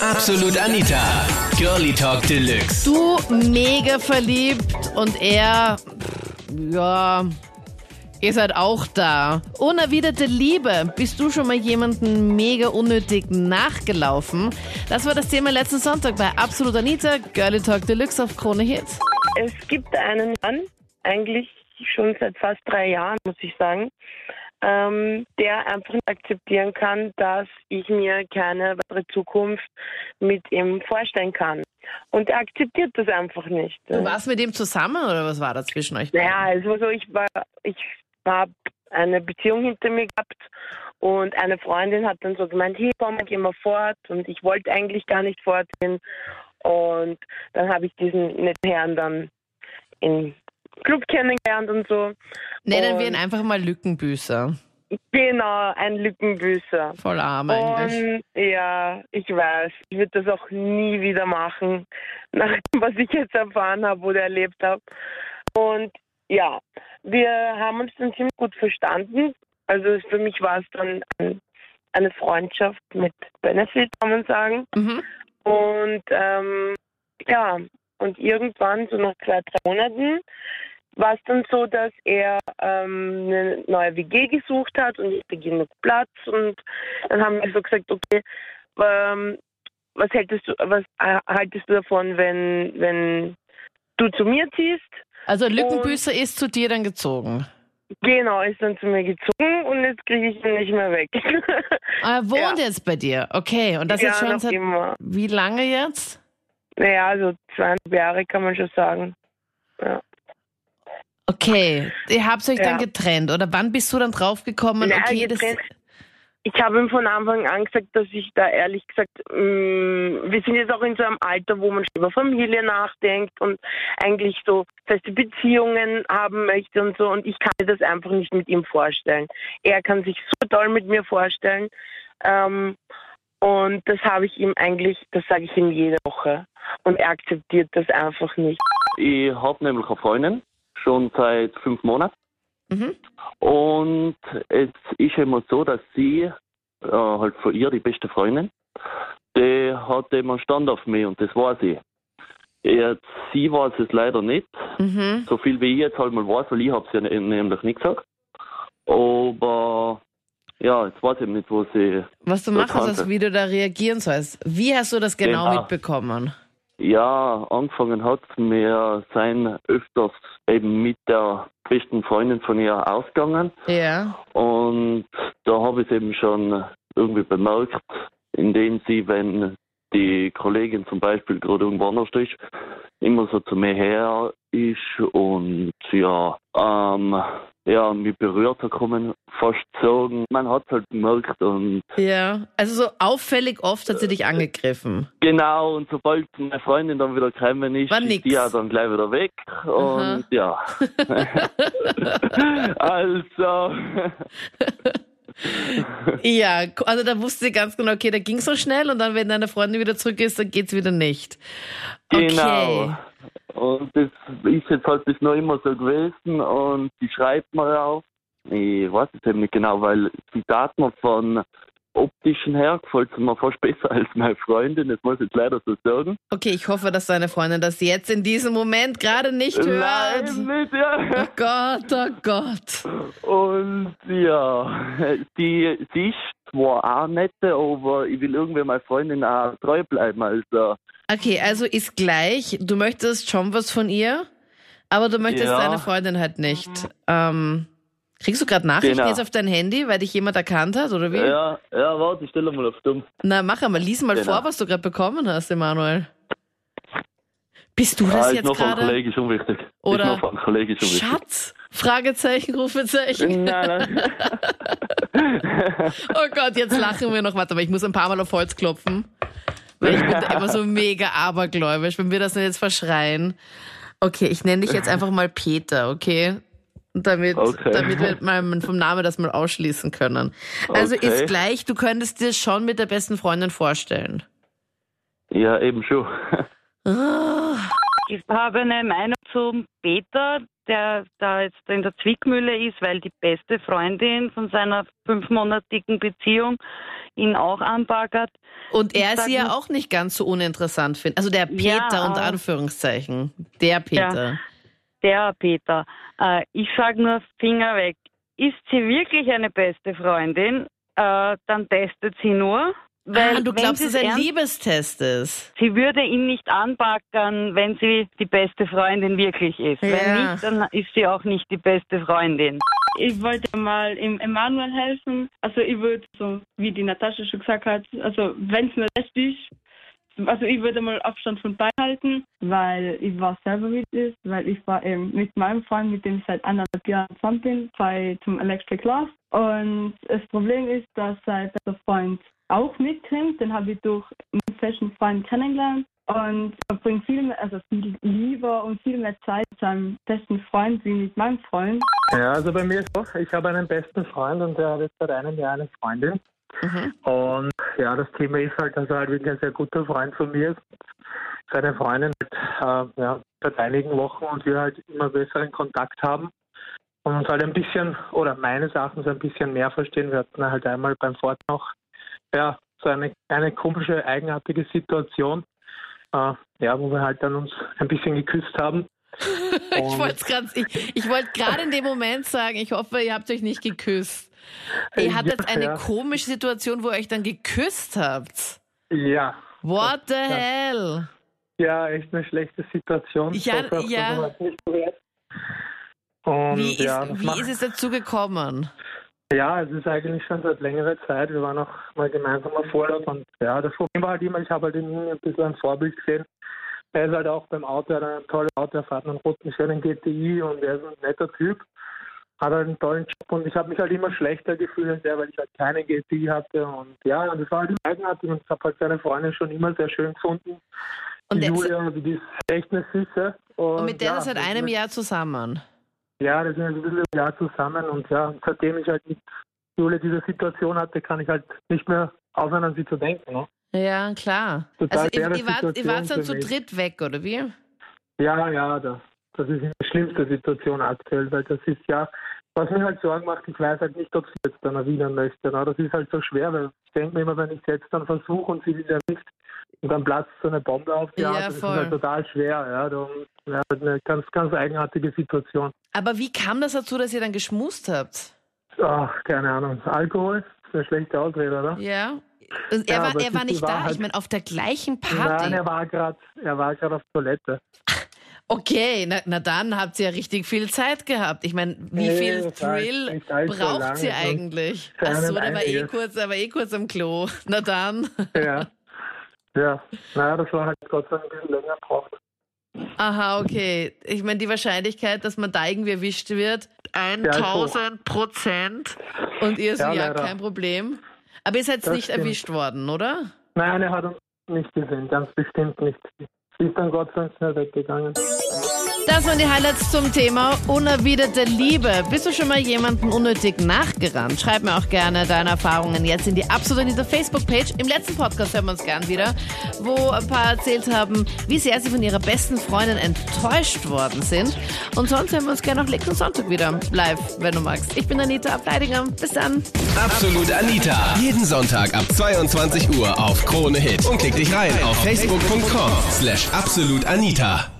Absolut Anita. Girlie Talk Deluxe. Du mega verliebt und er, ja, ihr seid auch da. Unerwiderte Liebe. Bist du schon mal jemanden mega unnötig nachgelaufen? Das war das Thema letzten Sonntag bei Absolut Anita, Girlie Talk Deluxe auf Krone Hits. Es gibt einen Mann, eigentlich schon seit fast drei Jahren, muss ich sagen, ähm, der einfach nicht akzeptieren kann, dass ich mir keine weitere Zukunft mit ihm vorstellen kann. Und er akzeptiert das einfach nicht. Du warst mit ihm zusammen oder was war da zwischen euch? Naja, es war so, ich war, ich habe eine Beziehung hinter mir gehabt und eine Freundin hat dann so gemeint, hey komm, gehen wir fort und ich wollte eigentlich gar nicht fortgehen und dann habe ich diesen netten Herrn dann im Club kennengelernt und so. Nennen wir ihn einfach mal Lückenbüßer. Genau, ein Lückenbüßer. Voll arm eigentlich. Und ja, ich weiß, ich würde das auch nie wieder machen, nach dem, was ich jetzt erfahren habe oder erlebt habe. Und ja, wir haben uns dann ziemlich gut verstanden. Also für mich war es dann ein, eine Freundschaft mit Benefit, kann man sagen. Mhm. Und ähm, ja, und irgendwann, so nach zwei, drei Monaten, war es dann so, dass er ähm, eine neue WG gesucht hat und ich hatte genug Platz. Und dann haben wir so gesagt, okay, ähm, was hältst du, was äh, haltest du davon, wenn, wenn du zu mir ziehst? Also Lückenbüßer ist zu dir dann gezogen. Genau, ist dann zu mir gezogen und jetzt kriege ich ihn nicht mehr weg. Ah, Er wohnt Ja. jetzt bei dir. Okay, und das ja, jetzt schon seit immer. wie lange jetzt? Naja, so zweieinhalb Jahre kann man schon sagen. Ja. Okay, ihr habt euch dann Ja. getrennt oder wann bist du dann draufgekommen? Naja, okay, getrennt. Ich habe ihm von Anfang an gesagt, dass ich da ehrlich gesagt, mh, wir sind jetzt auch in so einem Alter, wo man schon über Familie nachdenkt und eigentlich so feste Beziehungen haben möchte und so. Und ich kann mir das einfach nicht mit ihm vorstellen. Er kann sich so toll mit mir vorstellen. Ähm, und das habe ich ihm eigentlich, das sage ich ihm jede Woche. Und er akzeptiert das einfach nicht. Ich habe nämlich eine Freundin, schon seit fünf Monaten. Mhm. Und es ist immer so, dass sie, äh, halt von ihr, die beste Freundin, die hat immer einen Stand auf mich und das war sie. Jetzt, sie weiß es leider nicht, Mhm. so viel wie ich jetzt halt mal weiß, weil ich habe es ja nämlich nicht gesagt. Aber ja, jetzt weiß ich nicht, wo sie. Was du So machen sollst, Tante. wie du da reagieren sollst. Wie hast du das genau, Genau. mitbekommen? Ja, angefangen hat mir sein öfters eben mit der besten Freundin von ihr ausgegangen. Ja. Und da habe ich es eben schon irgendwie bemerkt, indem sie, wenn die Kollegin zum Beispiel gerade irgendwo anders ist, immer so zu mir her ist und ja, ähm, ja, mich berührt man fast sagen. Man hat halt gemerkt und Ja. Also so auffällig oft hat sie dich angegriffen. genau, und sobald meine Freundin dann wieder gekommen ist, War ist die ja dann gleich wieder weg und ja. also, Ja, also da wusste sie ganz genau, okay, da ging so schnell und dann, wenn deine Freundin wieder zurück ist, dann geht's wieder nicht. Okay. Genau. Und das ist jetzt halt bis noch immer so gewesen und die schreibt mir auch. Ich weiß es eben nicht genau, weil tat mir von optischen her gefällt sie mir fast besser als meine Freundin, das muss ich jetzt leider so sagen. Okay, ich hoffe, dass deine Freundin das jetzt in diesem Moment gerade nicht hört. Nein, nicht, ja. Oh Gott, oh Gott. Und ja, die, sie ist zwar auch nett, aber ich will irgendwie meiner Freundin auch treu bleiben. Also, Okay, also ist gleich, du möchtest schon was von ihr, aber du möchtest Ja. deine Freundin halt nicht. Ähm, kriegst du gerade Nachrichten Genau. jetzt auf dein Handy, weil dich jemand erkannt hat, oder wie? ja, ja, warte, ich stelle mal auf dumm. Na, mach einmal, lies mal Genau. vor, was du gerade bekommen hast, Emanuel. Bist du das Ah, ist jetzt noch gerade? Kollegen schon wichtig. Oder ist noch von Kollegen schon wichtig. Schatz? Fragezeichen, Rufezeichen. Nein, nein. Oh Gott, jetzt lachen wir noch. Warte mal, ich muss ein paar Mal auf Holz klopfen. Weil ich bin da immer so mega abergläubisch, wenn wir das jetzt verschreien. Okay, ich nenne dich jetzt einfach mal Peter, okay? Damit, Okay. damit wir mal vom Namen das mal ausschließen können. Also Okay. ist gleich, du könntest dir schon mit der besten Freundin vorstellen. ja, eben schon. Ich habe eine Meinung zum Peter. der da jetzt in der Zwickmühle ist, weil die beste Freundin von seiner fünfmonatigen Beziehung ihn auch anbaggert. Und er sie ja auch nicht ganz so uninteressant findet. Also der Peter Ja, unter Anführungszeichen. Der Peter. Der Peter. Äh, ich sage nur Finger weg. Ist sie wirklich eine beste Freundin, äh, dann testet sie nur. Weil ah, du wenn glaubst, dass es ein ernst- Liebestest ist. Sie würde ihn nicht anbackern, wenn sie die beste Freundin wirklich ist. Ja. Wenn nicht, dann ist sie auch nicht die beste Freundin. Ich wollte mal im Emanuel helfen. Also ich würde, so wie die Natascha schon gesagt hat, also wenn es mir recht ist, also ich würde mal Abstand von beiden halten, weil ich war selber mit ist, weil ich war eben mit meinem Freund, mit dem ich seit anderthalb Jahren zusammen bin, bei zum Electric Love. Und das Problem ist, dass sein bester Freund auch mitkommt. Den habe ich durch meinen festen Freund kennengelernt. Und er bringt viel mehr, also viel lieber und viel mehr Zeit mit seinem besten Freund wie mit meinem Freund. Ja, also bei mir ist doch, ich habe einen besten Freund und der hat jetzt seit einem Jahr eine Freundin. Mhm. Und ja, das Thema ist halt, dass er halt wirklich ein sehr guter Freund von mir ist. Seine Freundin halt, äh, ja, seit einigen Wochen und wir halt immer besseren Kontakt haben und uns halt ein bisschen, oder meines Erachtens ein bisschen mehr verstehen. Wir hatten halt einmal beim Fort noch, ja, so eine, eine komische, eigenartige Situation, äh, ja, wo wir halt dann uns ein bisschen geküsst haben. Ich wollte gerade ich, ich gerade in dem Moment sagen, ich hoffe, ihr habt euch nicht geküsst. Ihr hattet Ja, eine ja. komische Situation, wo ihr euch dann geküsst habt. Ja, What the hell? Ja, echt eine schlechte Situation. Ja, Ich ja. nicht passiert. Und Wie ist, ja, das wie macht, ist es dazu gekommen? ja, es ist eigentlich schon seit längerer Zeit. Wir waren auch mal gemeinsam auf Urlaub und ja, das Problem war halt immer, ich habe halt in ihm ein bisschen ein Vorbild gesehen. Er ist halt auch beim Auto, er hat ein tolles Auto, er fährt einen roten, schönen GTI und er ist ein netter Typ. Hat halt einen tollen Job und ich habe mich halt immer schlechter gefühlt als er, weil ich halt keine GTI hatte und ja, und das war halt eigenartig und ich habe halt seine Freundin schon immer sehr schön gefunden. Und, die der- Julia, die ist echt eine Süße. Und, und mit der ja, ist seit einem Jahr zusammen. Ja, das sind ein bisschen ein Jahr zusammen und ja, seitdem ich halt mit Julia diese Situation hatte, kann ich halt nicht mehr aufhören, an sie zu denken. Ne? Ja, klar. Total Also ihr, wart, ihr Situation wart dann zu dritt weg, oder wie? Ja, ja, das, das ist die schlimmste Situation aktuell, weil das ist ja, was mir halt Sorgen macht, ich weiß halt nicht, ob sie jetzt dann erwidern möchte. Ne? Das ist halt so schwer, weil ich denke mir immer, wenn ich es jetzt dann versuche und sie will ja nicht, und dann platzt so eine Bombe auf die Ja, Art, das ist voll. halt total schwer. Ja, darum, ja, eine ganz, ganz eigenartige Situation. Aber wie kam das dazu, dass ihr dann geschmust habt? Ach, keine Ahnung. Alkohol ist eine schlechte Ausrede, oder? Ja. Und er Ja, war, aber er war nicht da. Ich meine, auf der gleichen Nein, Party. er war gerade, er war gerade auf Toilette. Okay, na, na dann habt ihr ja richtig viel Zeit gehabt. Ich meine, wie Nee, viel war Thrill braucht sie sonst eigentlich? für Ach so, einen der war eh kurz, war eh kurz am Klo. Na dann. Ja. Ja, naja, das war halt Gott sei Dank ein bisschen länger gebraucht. Aha, okay. Ich meine, die Wahrscheinlichkeit, dass man da irgendwie erwischt wird, Ja, 1000 Prozent. Und ihr so, Ja, ja, kein Problem. Aber ihr seid nicht stimmt. erwischt worden, oder? Nein, er hat uns nicht gesehen, ganz bestimmt nicht. Sie ist dann Gott sei Dank schnell weggegangen. Das waren die Highlights zum Thema unerwiderte Liebe. Bist du schon mal jemanden unnötig nachgerannt? Schreib mir auch gerne deine Erfahrungen jetzt in die Absolut Anita Facebook-Page. Im letzten Podcast hören wir uns gern wieder, wo ein paar erzählt haben, wie sehr sie von ihrer besten Freundin enttäuscht worden sind. Und sonst hören wir uns gerne auch nächsten Sonntag wieder live, wenn du magst. Ich bin Anita Ableidinger. Bis dann. Absolut Anita. Jeden Sonntag ab 22 Uhr auf Krone Hit. Und klick dich rein auf facebook.com slash absolutanita.